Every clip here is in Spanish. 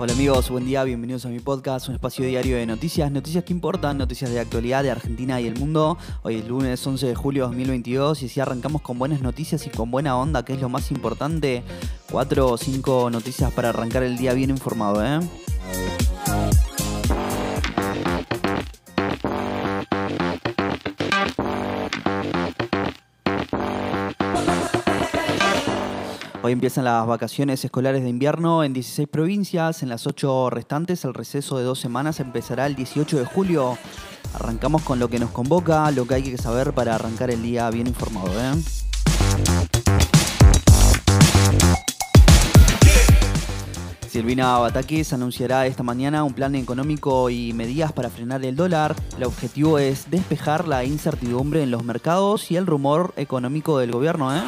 Hola amigos, buen día, bienvenidos a mi podcast, un espacio diario de noticias, noticias que importan, noticias de actualidad de Argentina y el mundo. Hoy es lunes 11 de julio de 2022 y si arrancamos con buenas noticias y con buena onda, que es lo más importante, cuatro o cinco noticias para arrancar el día bien informado, ¿eh? Hoy empiezan las vacaciones escolares de invierno en 16 provincias, en las 8 restantes el receso de dos semanas empezará el 18 de julio. Arrancamos con lo que nos convoca, lo que hay que saber para arrancar el día bien informado. ¿eh? Silvina Batakis anunciará esta mañana un plan económico y medidas para frenar el dólar. El objetivo es despejar la incertidumbre en los mercados y el rumor económico del gobierno. ¿eh?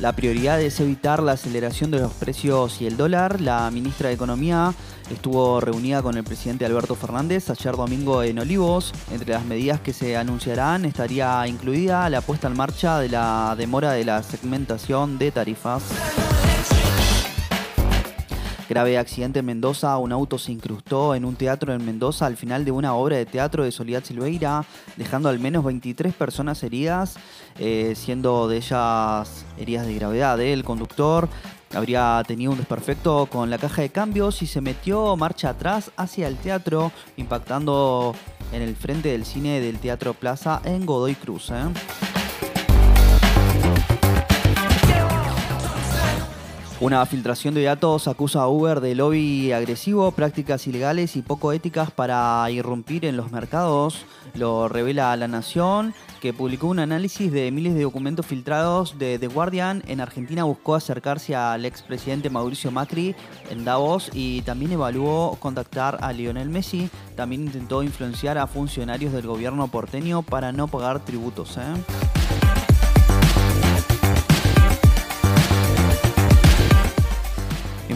La prioridad es evitar la aceleración de los precios y el dólar. La ministra de Economía estuvo reunida con el presidente Alberto Fernández ayer domingo en Olivos. Entre las medidas que se anunciarán estaría incluida la puesta en marcha de la demora de la segmentación de tarifas. Grave accidente en Mendoza, un auto se incrustó en un teatro en Mendoza al final de una obra de teatro de Soledad Silveira, dejando al menos 23 personas heridas, eh, siendo de ellas heridas de gravedad. El conductor habría tenido un desperfecto con la caja de cambios y se metió marcha atrás hacia el teatro, impactando en el frente del cine del Teatro Plaza en Godoy Cruz. ¿eh? Una filtración de datos acusa a Uber de lobby agresivo, prácticas ilegales y poco éticas para irrumpir en los mercados. Lo revela La Nación, que publicó un análisis de miles de documentos filtrados de The Guardian. En Argentina buscó acercarse al expresidente Mauricio Macri en Davos y también evaluó contactar a Lionel Messi. También intentó influenciar a funcionarios del gobierno porteño para no pagar tributos. ¿eh?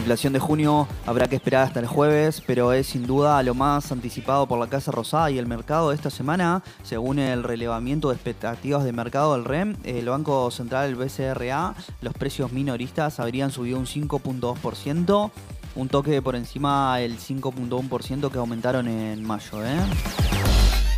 Inflación de junio habrá que esperar hasta el jueves, pero es sin duda lo más anticipado por la Casa Rosada y el mercado esta semana. Según el relevamiento de expectativas de mercado del REM, el Banco Central, el BCRA, los precios minoristas habrían subido un 5.2%, un toque por encima del 5.1% que aumentaron en mayo. ¿eh?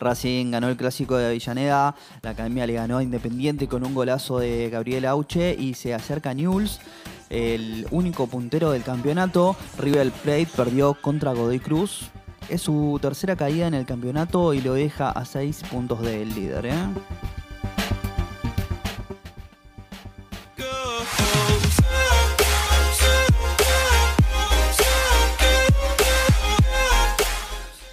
Racing ganó el clásico de Avellaneda, la academia le ganó a Independiente con un golazo de Gabriel Auche y se acerca a Newell's, el único puntero del campeonato. River Plate perdió contra Godoy Cruz. Es su tercera caída en el campeonato y lo deja a seis puntos del líder. ¿eh?